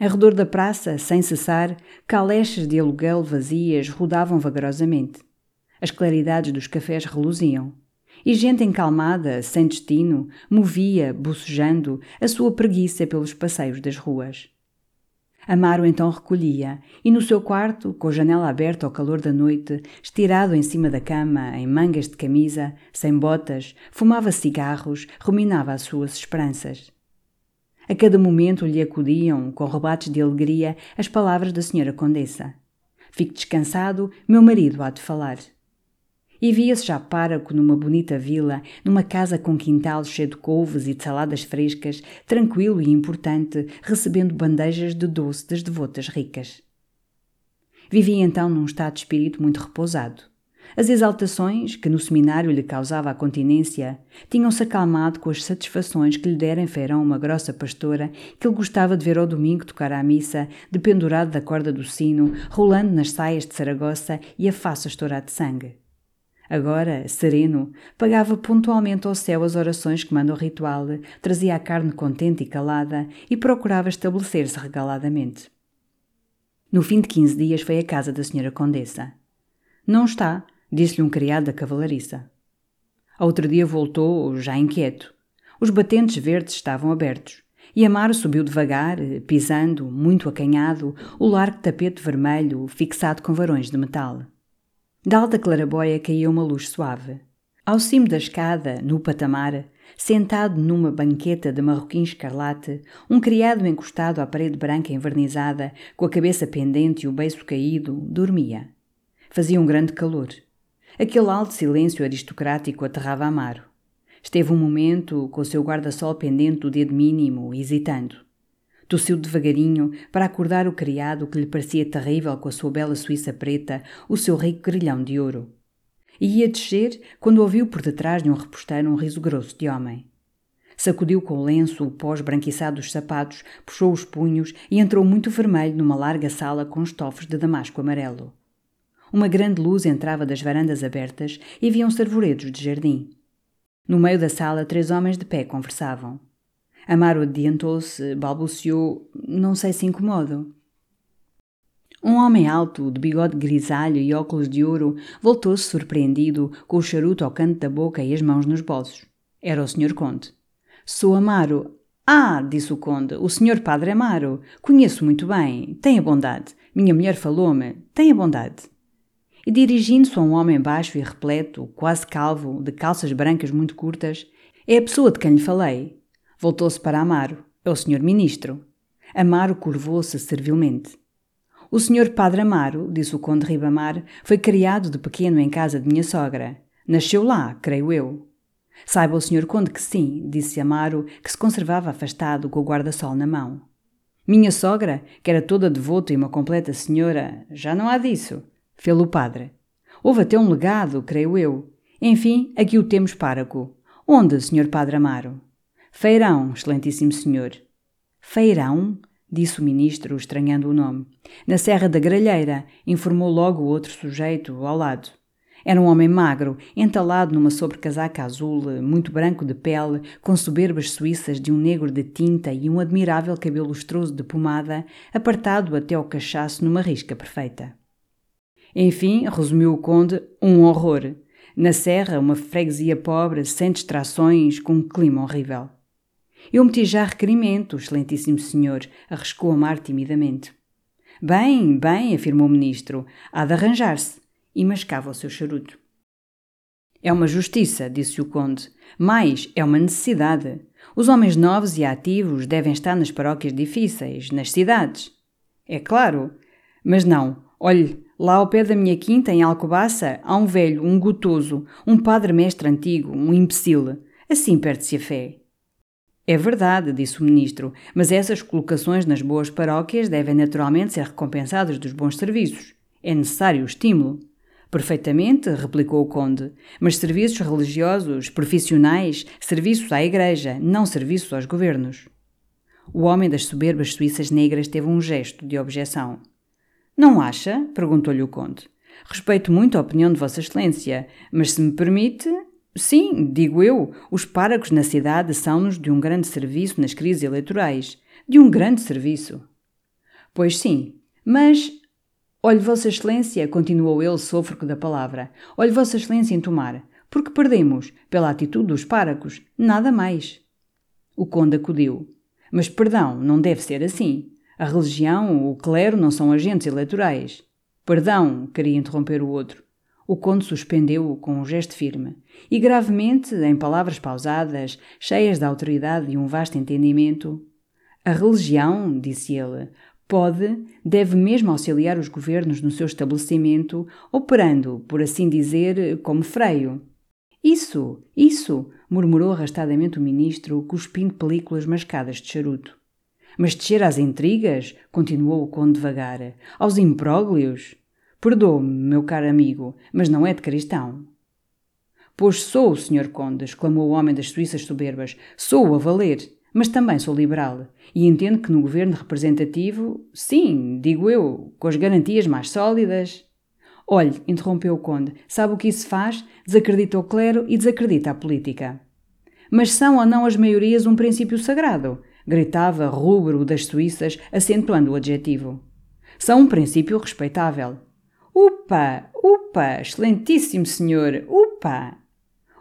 Em redor da praça, sem cessar, caleixas de aluguel vazias rodavam vagarosamente. As claridades dos cafés reluziam e gente encalmada, sem destino, movia, bocejando, a sua preguiça pelos passeios das ruas. Amaro então recolhia, e no seu quarto, com a janela aberta ao calor da noite, estirado em cima da cama, em mangas de camisa, sem botas, fumava cigarros, ruminava as suas esperanças. A cada momento lhe acudiam, com rebates de alegria, as palavras da senhora Condessa. Fique descansado, meu marido há de falar e via-se já páraco numa bonita vila, numa casa com quintal cheio de couves e de saladas frescas, tranquilo e importante, recebendo bandejas de doce das devotas ricas. Vivia então num estado de espírito muito repousado. As exaltações, que no seminário lhe causava a continência, tinham-se acalmado com as satisfações que lhe dera em feirão uma grossa pastora que ele gostava de ver ao domingo tocar à missa, dependurado da corda do sino, rolando nas saias de Saragossa e a face a estourar de sangue. Agora, sereno, pagava pontualmente ao céu as orações que manda o ritual, trazia a carne contente e calada e procurava estabelecer-se regaladamente. No fim de quinze dias foi à casa da senhora Condessa. Não está, disse-lhe um criado da cavalariça. Outro dia voltou, já inquieto. Os batentes verdes estavam abertos. E Amaro subiu devagar, pisando, muito acanhado, o largo tapete vermelho fixado com varões de metal. Da alta claraboia caía uma luz suave. Ao cimo da escada, no patamar, sentado numa banqueta de marroquim escarlate, um criado encostado à parede branca envernizada, com a cabeça pendente e o beiço caído, dormia. Fazia um grande calor. Aquele alto silêncio aristocrático aterrava Amaro. Esteve um momento com o seu guarda-sol pendente do dedo mínimo, hesitando. Tossiu devagarinho para acordar o criado que lhe parecia terrível com a sua bela suíça preta, o seu rico grilhão de ouro. E ia descer quando ouviu por detrás de um reposteiro um riso grosso de homem. Sacudiu com o lenço o pó esbranquiçado dos sapatos, puxou os punhos e entrou muito vermelho numa larga sala com estofos de damasco amarelo. Uma grande luz entrava das varandas abertas e uns arvoredos de jardim. No meio da sala, três homens de pé conversavam. Amaro adiantou-se, balbuciou: Não sei se incomodo. Um homem alto, de bigode grisalho e óculos de ouro, voltou-se surpreendido, com o charuto ao canto da boca e as mãos nos bolsos. Era o Sr. Conde. Sou Amaro. Ah, disse o Conde, o Sr. Padre Amaro. Conheço muito bem. Tenha bondade. Minha mulher falou-me. Tenha bondade e dirigindo-se a um homem baixo e repleto, quase calvo, de calças brancas muito curtas, é a pessoa de quem lhe falei. Voltou-se para Amaro. É o senhor ministro. Amaro curvou-se servilmente. O senhor Padre Amaro, disse o conde Ribamar, foi criado de pequeno em casa de minha sogra. Nasceu lá, creio eu. Saiba o senhor conde que sim, disse Amaro, que se conservava afastado com o guarda-sol na mão. Minha sogra, que era toda devota e uma completa senhora, já não há disso. Fê-lo padre. Houve até um legado, creio eu. Enfim, aqui o temos páraco. Onde, senhor padre Amaro? Feirão, excelentíssimo senhor. Feirão? disse o ministro, estranhando o nome. Na Serra da Gralheira, informou logo o outro sujeito, ao lado. Era um homem magro, entalado numa sobrecasaca azul, muito branco de pele, com soberbas suíças de um negro de tinta e um admirável cabelo lustroso de pomada, apartado até ao cachaço numa risca perfeita. Enfim, resumiu o conde, um horror. Na serra, uma freguesia pobre, sem distrações, com um clima horrível. Eu meti já requerimento, excelentíssimo senhor, arriscou Amar timidamente. Bem, bem, afirmou o ministro, há de arranjar-se, e mascava o seu charuto. É uma justiça, disse o conde, mas é uma necessidade. Os homens novos e ativos devem estar nas paróquias difíceis, nas cidades. É claro, mas não, olhe, Lá ao pé da minha quinta, em Alcobaça, há um velho, um gotoso, um padre-mestre antigo, um imbecil. Assim perde-se a fé. É verdade, disse o ministro, mas essas colocações nas boas paróquias devem naturalmente ser recompensadas dos bons serviços. É necessário o estímulo. Perfeitamente, replicou o conde, mas serviços religiosos, profissionais, serviços à igreja, não serviços aos governos. O homem das soberbas suíças negras teve um gesto de objeção. Não acha? perguntou-lhe o conde. Respeito muito a opinião de Vossa Excelência, mas se me permite. Sim, digo eu, os páragos na cidade são-nos de um grande serviço nas crises eleitorais. De um grande serviço. Pois sim, mas. Olhe, Vossa Excelência, continuou ele, sôfrego da palavra, olhe Vossa Excelência em tomar, porque perdemos, pela atitude dos páragos, nada mais. O conde acudiu. Mas perdão, não deve ser assim. A religião, o clero não são agentes eleitorais. Perdão, queria interromper o outro. O conde suspendeu-o com um gesto firme e, gravemente, em palavras pausadas, cheias de autoridade e um vasto entendimento, a religião, disse ele, pode, deve mesmo auxiliar os governos no seu estabelecimento, operando, por assim dizer, como freio. Isso, isso, murmurou arrastadamente o ministro, cuspindo películas mascadas de charuto. Mas descer às intrigas? continuou o conde devagar. Aos imbróglios? Perdoe-me, meu caro amigo, mas não é de cristão. Pois sou, senhor conde, exclamou o homem das suíças soberbas. Sou a valer, mas também sou liberal. E entendo que no governo representativo, sim, digo eu, com as garantias mais sólidas. Olhe, interrompeu o conde, sabe o que isso faz? Desacredita o clero e desacredita a política. Mas são ou não as maiorias um princípio sagrado? gritava rubro das suíças, acentuando o adjetivo. São um princípio respeitável. Upa! Upa! Excelentíssimo senhor! Upa!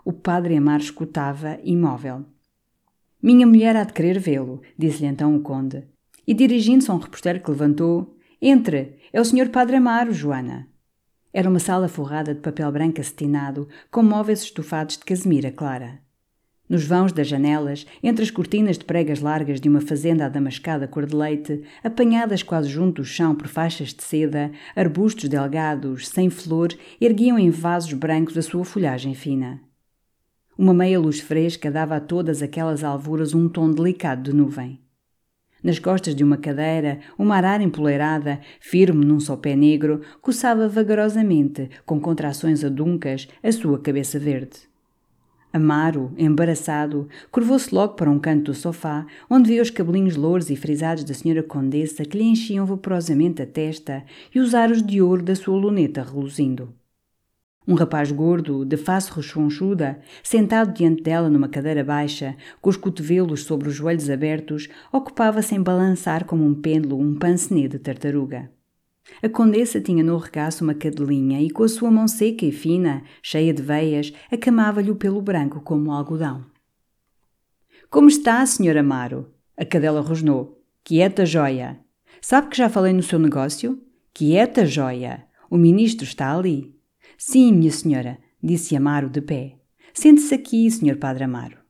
O padre Amar escutava, imóvel. Minha mulher há de querer vê-lo, disse-lhe então o conde. E dirigindo-se a um reposteiro que levantou: Entre! É o senhor padre Amaro, Joana. Era uma sala forrada de papel branco acetinado, com móveis estofados de casemira clara. Nos vãos das janelas, entre as cortinas de pregas largas de uma fazenda adamascada cor de leite, apanhadas quase junto do chão por faixas de seda, arbustos delgados, sem flor, erguiam em vasos brancos a sua folhagem fina. Uma meia luz fresca dava a todas aquelas alvuras um tom delicado de nuvem. Nas costas de uma cadeira, uma arara empoleirada, firme num só pé negro, coçava vagarosamente, com contrações aduncas, a sua cabeça verde. Amaro, embaraçado, curvou-se logo para um canto do sofá, onde viu os cabelinhos louros e frisados da senhora condessa que lhe enchiam vaporosamente a testa e os aros de ouro da sua luneta reluzindo. Um rapaz gordo, de face rechonchuda, sentado diante dela numa cadeira baixa, com os cotovelos sobre os joelhos abertos, ocupava-se em balançar como um pêndulo um pancenê de tartaruga. A condessa tinha no regaço uma cadelinha e, com a sua mão seca e fina, cheia de veias, acamava-lhe o pelo branco como algodão. Como está, Sr. Amaro? A cadela rosnou. Quieta, joia. Sabe que já falei no seu negócio? Quieta, joia. O ministro está ali. Sim, minha senhora, disse Amaro de pé. Sente-se aqui, Sr. Padre Amaro.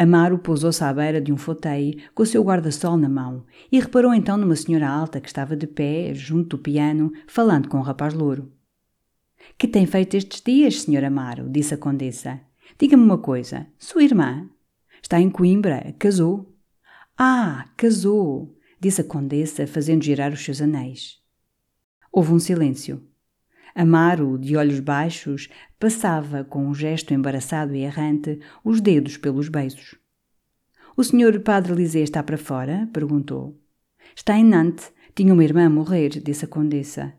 Amaro pousou-se à beira de um fauteuil com o seu guarda-sol na mão e reparou então numa senhora alta que estava de pé, junto do piano, falando com o um rapaz louro. Que tem feito estes dias, Sr. Amaro? disse a condessa. Diga-me uma coisa. Sua irmã? Está em Coimbra. Casou? Ah, casou! disse a condessa, fazendo girar os seus anéis. Houve um silêncio. Amaro, de olhos baixos, passava, com um gesto embaraçado e errante, os dedos pelos beiços. O senhor Padre Lisée está para fora? perguntou. Está em Nantes. Tinha uma irmã a morrer, disse a condessa.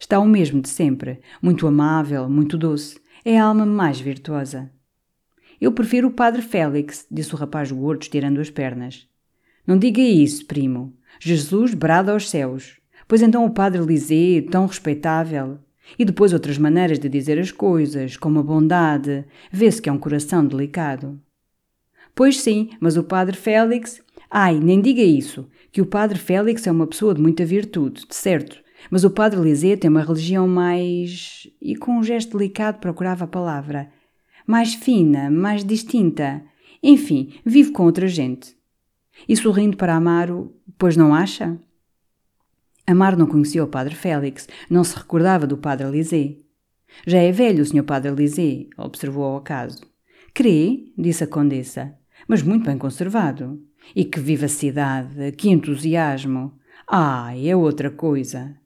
Está o mesmo de sempre, muito amável, muito doce. É a alma mais virtuosa. Eu prefiro o Padre Félix, disse o rapaz gordo, estirando as pernas. Não diga isso, primo. Jesus brada aos céus. Pois então o Padre Lisée, tão respeitável. E depois outras maneiras de dizer as coisas, como a bondade. Vê-se que é um coração delicado. Pois sim, mas o padre Félix. Ai, nem diga isso, que o padre Félix é uma pessoa de muita virtude, de certo. Mas o padre Lisée tem uma religião mais. e com um gesto delicado procurava a palavra. mais fina, mais distinta. Enfim, vive com outra gente. E sorrindo para Amaro, pois não acha? Amar não conhecia o padre Félix, não se recordava do padre Lisée. Já é velho o senhor padre Lisée, observou ao acaso. Crê, disse a condessa, mas muito bem conservado. E que vivacidade, que entusiasmo! Ah, é outra coisa!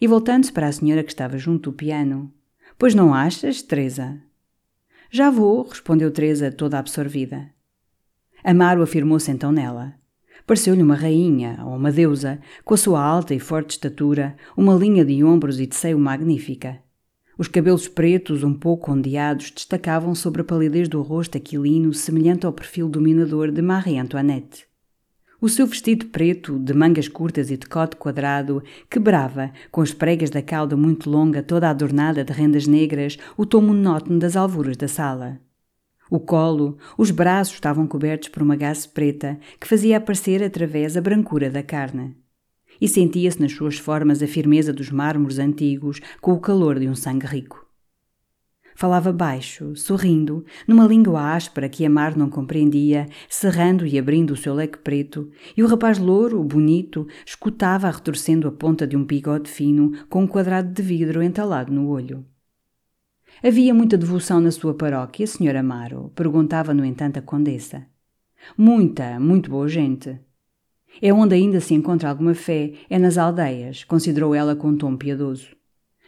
E voltando-se para a senhora que estava junto do piano. Pois não achas, Teresa? Já vou, respondeu Teresa, toda absorvida. Amaro afirmou-se então nela. Pareceu-lhe uma rainha ou uma deusa, com a sua alta e forte estatura, uma linha de ombros e de seio magnífica. Os cabelos pretos, um pouco ondeados, destacavam sobre a palidez do rosto aquilino, semelhante ao perfil dominador de Marie Antoinette. O seu vestido preto, de mangas curtas e de cote quadrado, quebrava, com as pregas da cauda muito longa, toda adornada de rendas negras, o tom monótono das alvuras da sala. O colo, os braços estavam cobertos por uma gaze preta que fazia aparecer através a brancura da carne. E sentia-se nas suas formas a firmeza dos mármores antigos com o calor de um sangue rico. Falava baixo, sorrindo, numa língua áspera que Amar não compreendia, cerrando e abrindo o seu leque preto, e o rapaz louro, bonito, escutava retorcendo a ponta de um bigode fino com um quadrado de vidro entalado no olho. Havia muita devoção na sua paróquia, Sr. Amaro? Perguntava, no entanto, a condessa. Muita, muito boa gente. É onde ainda se encontra alguma fé, é nas aldeias, considerou ela com um tom piedoso.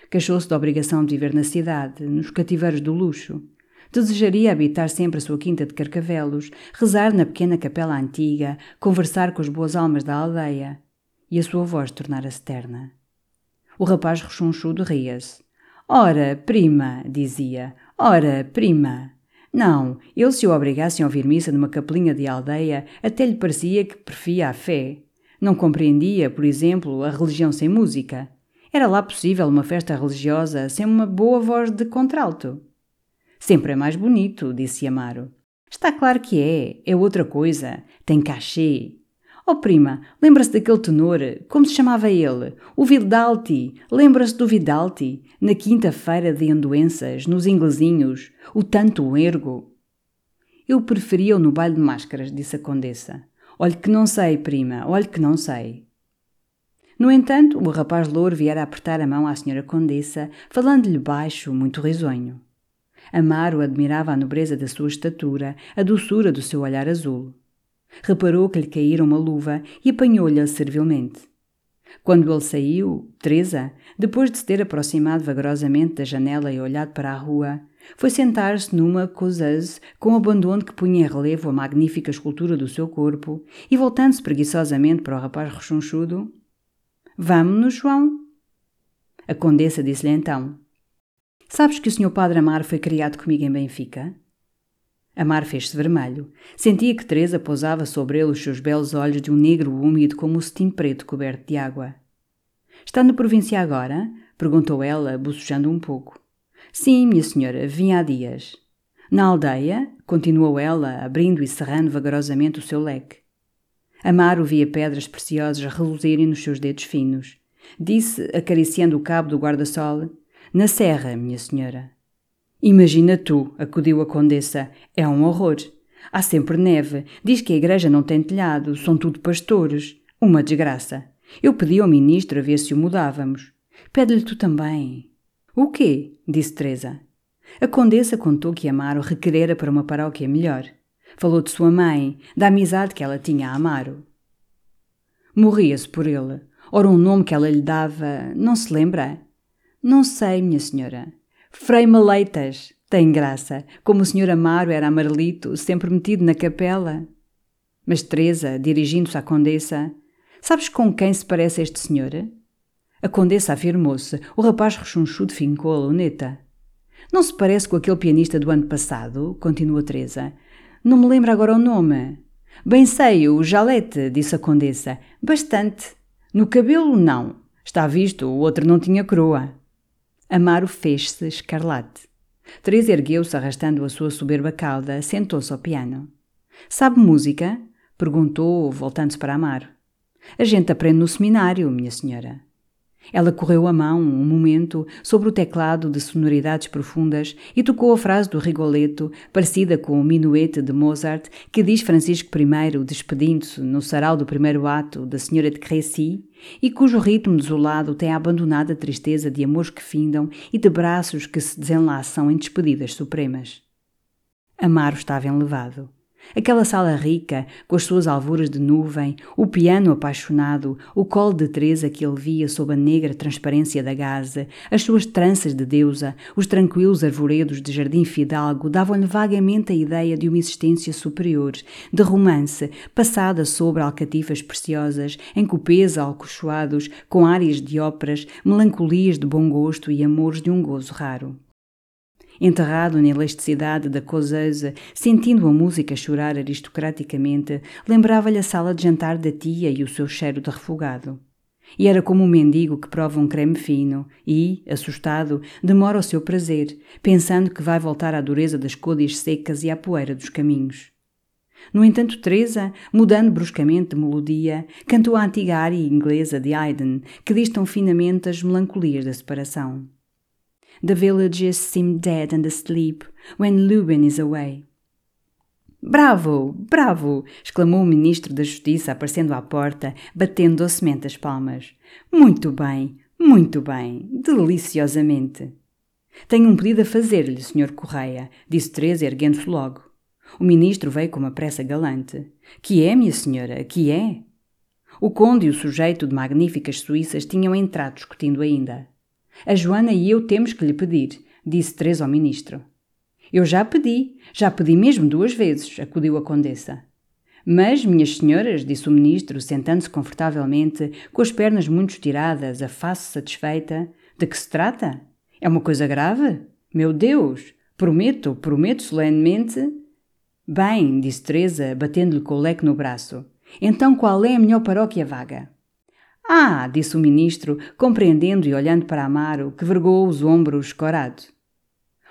Queixou-se da obrigação de viver na cidade, nos cativeiros do luxo. Desejaria habitar sempre a sua quinta de carcavelos, rezar na pequena capela antiga, conversar com as boas almas da aldeia. E a sua voz tornara-se terna. O rapaz rechonchudo ria-se. Ora, prima, dizia, ora, prima. Não, ele se o obrigassem a ouvir missa numa capelinha de aldeia, até lhe parecia que prefia a fé. Não compreendia, por exemplo, a religião sem música. Era lá possível uma festa religiosa sem uma boa voz de contralto. Sempre é mais bonito, disse Amaro. Está claro que é, é outra coisa, tem cachê. Oh prima, lembra-se daquele tenor? Como se chamava ele? O Vidalti. Lembra-se do Vidalti? Na quinta-feira de Endoenças, nos inglesinhos. O tanto ergo. Eu preferia-o no baile de máscaras, disse a condessa. Olhe que não sei, prima, olhe que não sei. No entanto, o rapaz louro viera apertar a mão à senhora condessa, falando-lhe baixo, muito risonho. Amaro admirava a nobreza da sua estatura, a doçura do seu olhar azul. Reparou que lhe caíra uma luva e apanhou-lhe servilmente. Quando ele saiu, Teresa, depois de se ter aproximado vagarosamente da janela e olhado para a rua, foi sentar-se numa causeuse com o abandono que punha em relevo a magnífica escultura do seu corpo e voltando-se preguiçosamente para o rapaz rechonchudo: Vamo-nos, João? A condessa disse-lhe então: Sabes que o senhor Padre Amaro foi criado comigo em Benfica? Amar fez-se vermelho. Sentia que Teresa pousava sobre ele os seus belos olhos de um negro úmido como o cetim preto coberto de água. Está na província agora? perguntou ela, bocejando um pouco. Sim, minha senhora, vim há dias. Na aldeia? continuou ela, abrindo e cerrando vagarosamente o seu leque. Amaro via pedras preciosas reluzirem nos seus dedos finos. Disse, acariciando o cabo do guarda-sol: Na serra, minha senhora. Imagina tu, acudiu a condessa, é um horror. Há sempre neve, diz que a igreja não tem telhado, são tudo pastores. Uma desgraça. Eu pedi ao ministro a ver se o mudávamos. Pede-lhe tu também. O quê? disse Teresa. A condessa contou que Amaro requerera para uma paróquia melhor. Falou de sua mãe, da amizade que ela tinha a Amaro. Morria-se por ele. Ora, um nome que ela lhe dava, não se lembra? Não sei, minha senhora. Frei Maleitas. Tem graça. Como o senhor Amaro era amarelito, sempre metido na capela. Mas Teresa, dirigindo-se à condessa, sabes com quem se parece este senhor? A condessa afirmou-se. O rapaz rechonchudo fincou a luneta. Não se parece com aquele pianista do ano passado? Continuou Teresa. Não me lembro agora o nome. Bem sei, o Jalete, disse a condessa. Bastante. No cabelo, não. Está visto, o outro não tinha coroa. Amaro fez-se escarlate. Teresa ergueu-se arrastando a sua soberba cauda, sentou-se ao piano. Sabe música? perguntou, voltando-se para Amaro. A gente aprende no seminário, minha senhora. Ela correu a mão, um momento, sobre o teclado de sonoridades profundas e tocou a frase do Rigoletto, parecida com o minuete de Mozart, que diz Francisco I, despedindo-se no sarau do primeiro ato da Senhora de Crécy, e cujo ritmo desolado tem a tristeza de amores que findam e de braços que se desenlaçam em despedidas supremas. Amaro estava enlevado. Aquela sala rica, com as suas alvuras de nuvem, o piano apaixonado, o colo de Teresa que ele via sob a negra transparência da gaze, as suas tranças de deusa, os tranquilos arvoredos de jardim fidalgo davam-lhe vagamente a ideia de uma existência superior, de romance, passada sobre alcatifas preciosas, em cupês alcochoados, com áreas de óperas, melancolias de bom gosto e amores de um gozo raro. Enterrado na elasticidade da causeuse, sentindo a música chorar aristocraticamente, lembrava-lhe a sala de jantar da tia e o seu cheiro de refogado. E era como um mendigo que prova um creme fino e, assustado, demora o seu prazer, pensando que vai voltar à dureza das côdeas secas e à poeira dos caminhos. No entanto, Teresa, mudando bruscamente de melodia, cantou a antiga área inglesa de Haydn, que diz tão finamente as melancolias da separação. The villagers seem dead and asleep when Lubin is away. Bravo! Bravo! exclamou o ministro da Justiça, aparecendo à porta, batendo docemente as palmas. Muito bem, muito bem, deliciosamente. Tenho um pedido a fazer-lhe, Sr. Correia, disse Teresa, erguendo-se logo. O ministro veio com uma pressa galante. Que é, minha senhora, que é? O conde e o sujeito de magníficas suíças tinham entrado discutindo ainda. A Joana e eu temos que lhe pedir, disse Teresa ao ministro. Eu já pedi, já pedi mesmo duas vezes, acudiu a condessa. Mas, minhas senhoras, disse o ministro, sentando-se confortavelmente, com as pernas muito estiradas, a face satisfeita, de que se trata? É uma coisa grave? Meu Deus! Prometo, prometo solenemente. Bem, disse Teresa, batendo-lhe com o leque no braço. Então qual é a melhor paróquia vaga? Ah, disse o ministro, compreendendo e olhando para Amaro, que vergou os ombros escorado.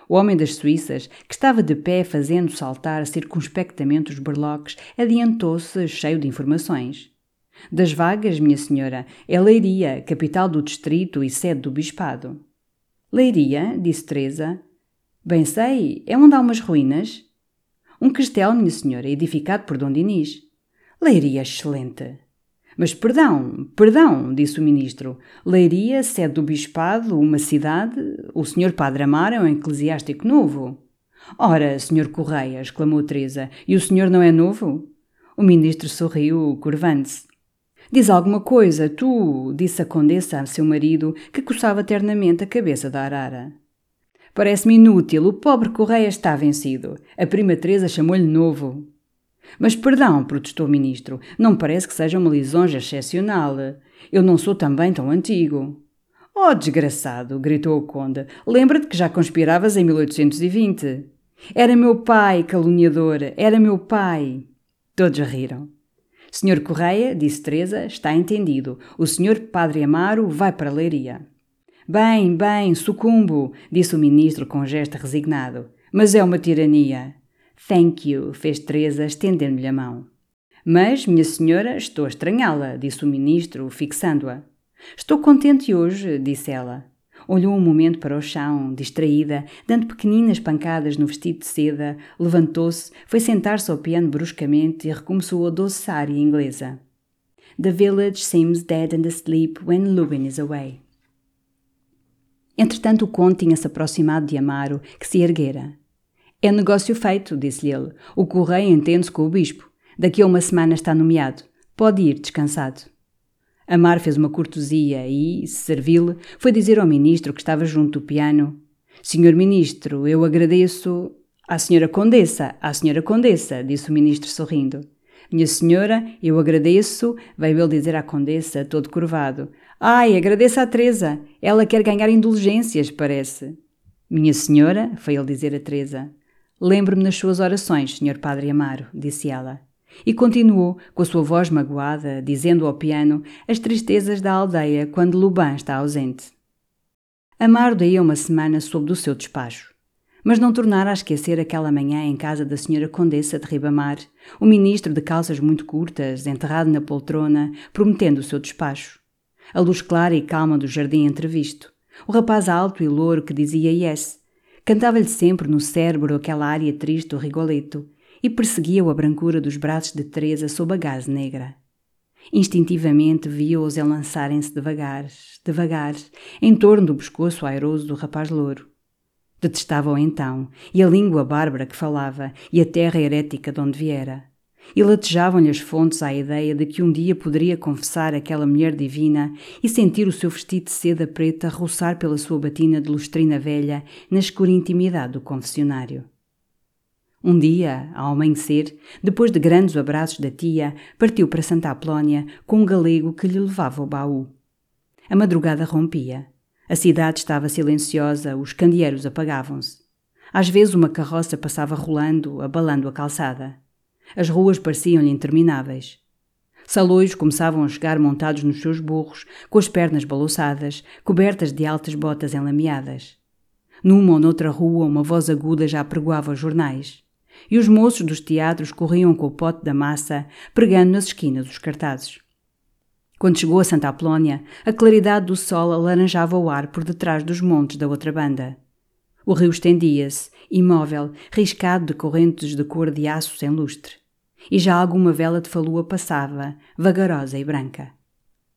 O homem das Suíças, que estava de pé fazendo saltar circunspectamente os berloques, adiantou-se cheio de informações. Das vagas, minha senhora, é Leiria, capital do distrito e sede do bispado. Leiria, disse Teresa. Bem sei, é onde há umas ruínas. Um castelo, minha senhora, edificado por Dom Dinis. Leiria excelente. Mas perdão, perdão, disse o ministro. Leiria, sede do bispado, uma cidade. O senhor Padre Amaro é um eclesiástico novo. Ora, senhor Correia, exclamou Teresa, e o senhor não é novo? O ministro sorriu, curvando-se. Diz alguma coisa, tu, disse a condessa a seu marido, que coçava ternamente a cabeça da arara. Parece-me inútil, o pobre Correia está vencido. A prima Teresa chamou-lhe novo. Mas perdão, protestou o ministro, não parece que seja uma lisonja excepcional. Eu não sou também tão antigo. Oh, desgraçado, gritou o conde, lembra-te que já conspiravas em 1820. Era meu pai, caluniador, era meu pai. Todos riram. Senhor Correia, disse Teresa, está entendido. O senhor Padre Amaro vai para a Leiria. Bem, bem, sucumbo, disse o ministro com um gesto resignado. Mas é uma tirania. Thank you, fez Teresa, estendendo-lhe a mão. Mas, minha senhora, estou a estranhá-la, disse o ministro, fixando-a. Estou contente hoje, disse ela. Olhou um momento para o chão, distraída, dando pequeninas pancadas no vestido de seda, levantou-se, foi sentar-se ao piano bruscamente e recomeçou a doce área inglesa. The village seems dead and asleep when Lubin is away. Entretanto, o conde tinha-se aproximado de Amaro, que se erguera. É negócio feito, disse-lhe ele. O correio entende-se com o bispo. Daqui a uma semana está nomeado. Pode ir descansado. Amar fez uma cortesia e, servil foi dizer ao ministro que estava junto do piano: Senhor ministro, eu agradeço. À senhora condessa, à senhora condessa, disse o ministro sorrindo. Minha senhora, eu agradeço, veio ele dizer à condessa, todo curvado. Ai, agradeça a Teresa. Ela quer ganhar indulgências, parece. Minha senhora, foi ele dizer a Teresa. Lembre-me nas suas orações, Senhor Padre Amaro, disse ela. E continuou, com a sua voz magoada, dizendo ao piano as tristezas da aldeia quando Luban está ausente. Amaro daí a uma semana soube do seu despacho. Mas não tornara a esquecer aquela manhã em casa da senhora Condessa de Ribamar, o ministro de calças muito curtas, enterrado na poltrona, prometendo o seu despacho. A luz clara e calma do jardim entrevisto. O rapaz alto e louro que dizia yes, Cantava-lhe sempre no cérebro aquela área triste do Rigoletto e perseguia-o a brancura dos braços de Teresa sob a gaze negra. Instintivamente via-os enlançarem-se devagar, devagar, em torno do pescoço airoso do rapaz louro. Detestava-o então, e a língua bárbara que falava, e a terra herética de onde viera e latejavam-lhe as fontes à ideia de que um dia poderia confessar aquela mulher divina e sentir o seu vestido de seda preta roçar pela sua batina de lustrina velha na escura intimidade do confessionário. Um dia, ao amanhecer, depois de grandes abraços da tia, partiu para Santa Apolónia com um galego que lhe levava o baú. A madrugada rompia. A cidade estava silenciosa, os candeeiros apagavam-se. Às vezes uma carroça passava rolando, abalando a calçada. As ruas pareciam-lhe intermináveis. Salões começavam a chegar montados nos seus burros, com as pernas balouçadas, cobertas de altas botas enlameadas. Numa ou noutra rua, uma voz aguda já pregoava os jornais. E os moços dos teatros corriam com o pote da massa, pregando nas esquinas os cartazes. Quando chegou a Santa Apolónia, a claridade do sol alaranjava o ar por detrás dos montes da outra banda. O rio estendia-se, imóvel, riscado de correntes de cor de aço sem lustre. E já alguma vela de falua passava, vagarosa e branca.